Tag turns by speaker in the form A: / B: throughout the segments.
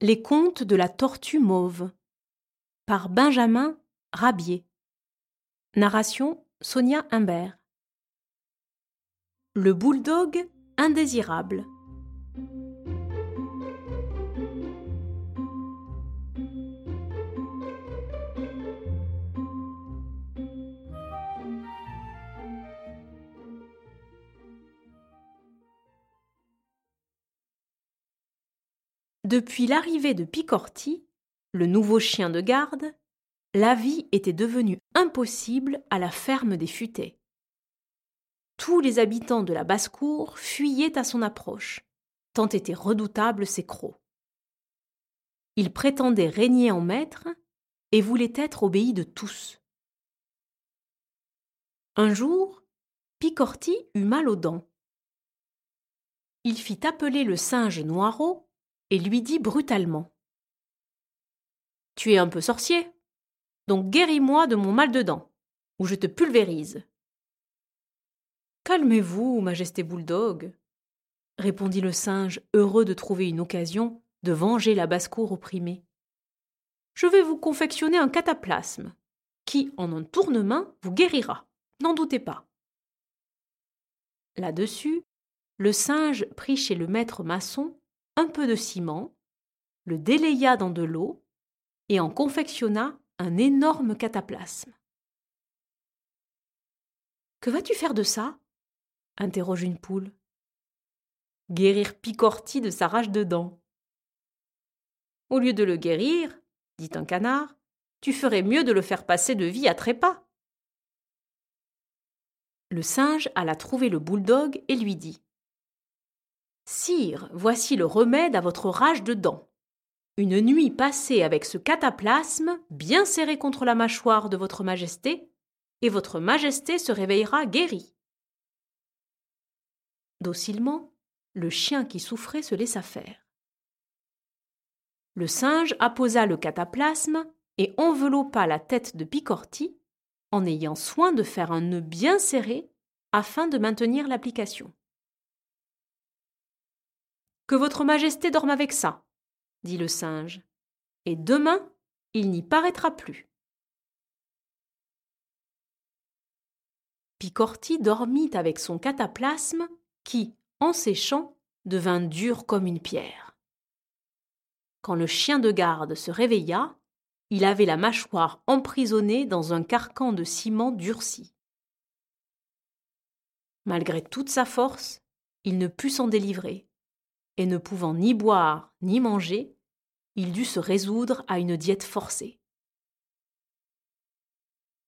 A: Les contes de la tortue mauve par Benjamin Rabier. Narration Sonia Humbert. Le bulldog indésirable. Depuis l'arrivée de Picorti, le nouveau chien de garde, la vie était devenue impossible à la ferme des futaies. Tous les habitants de la basse-cour fuyaient à son approche, tant étaient redoutables ses crocs. Il prétendait régner en maître et voulait être obéi de tous. Un jour, Picorti eut mal aux dents. Il fit appeler le singe Noirot et lui dit brutalement Tu es un peu sorcier, donc guéris-moi de mon mal de dents, ou je te pulvérise. Calmez-vous, Majesté Bouledog, répondit le singe, heureux de trouver une occasion de venger la basse-cour opprimée. Je vais vous confectionner un cataplasme, qui, en un tournement, vous guérira, n'en doutez pas. Là-dessus, le singe prit chez le maître maçon un peu de ciment, le délaya dans de l'eau et en confectionna un énorme cataplasme. Que vas-tu faire de ça? interroge une poule. Guérir Picorti de sa rage de dents. Au lieu de le guérir, dit un canard, tu ferais mieux de le faire passer de vie à trépas. Le singe alla trouver le bouledogue et lui dit Sire, voici le remède à votre rage de dents. Une nuit passée avec ce cataplasme bien serré contre la mâchoire de votre majesté, et votre majesté se réveillera guérie. Docilement, le chien qui souffrait se laissa faire. Le singe apposa le cataplasme et enveloppa la tête de Picorti en ayant soin de faire un nœud bien serré afin de maintenir l'application. Que votre majesté dorme avec ça, dit le singe, et demain il n'y paraîtra plus. Picorti dormit avec son cataplasme qui, en séchant, devint dur comme une pierre. Quand le chien de garde se réveilla, il avait la mâchoire emprisonnée dans un carcan de ciment durci. Malgré toute sa force, il ne put s'en délivrer, et ne pouvant ni boire ni manger, il dut se résoudre à une diète forcée.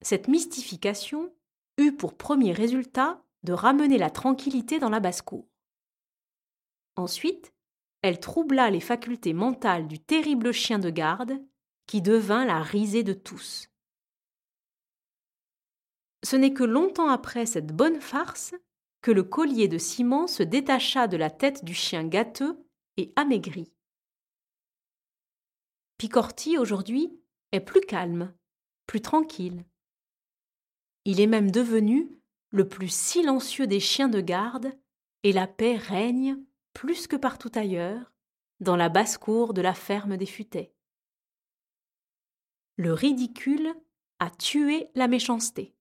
A: Cette mystification eut pour premier résultat de ramener la tranquillité dans la basse-cour. Ensuite, elle troubla les facultés mentales du terrible chien de garde, qui devint la risée de tous. Ce n'est que longtemps après cette bonne farce que le collier de ciment se détacha de la tête du chien gâteux et amaigri. Picorti, aujourd'hui, est plus calme, plus tranquille. Il est même devenu le plus silencieux des chiens de garde, et la paix règne, plus que partout ailleurs, dans la basse-cour de la ferme des futaies. Le ridicule a tué la méchanceté.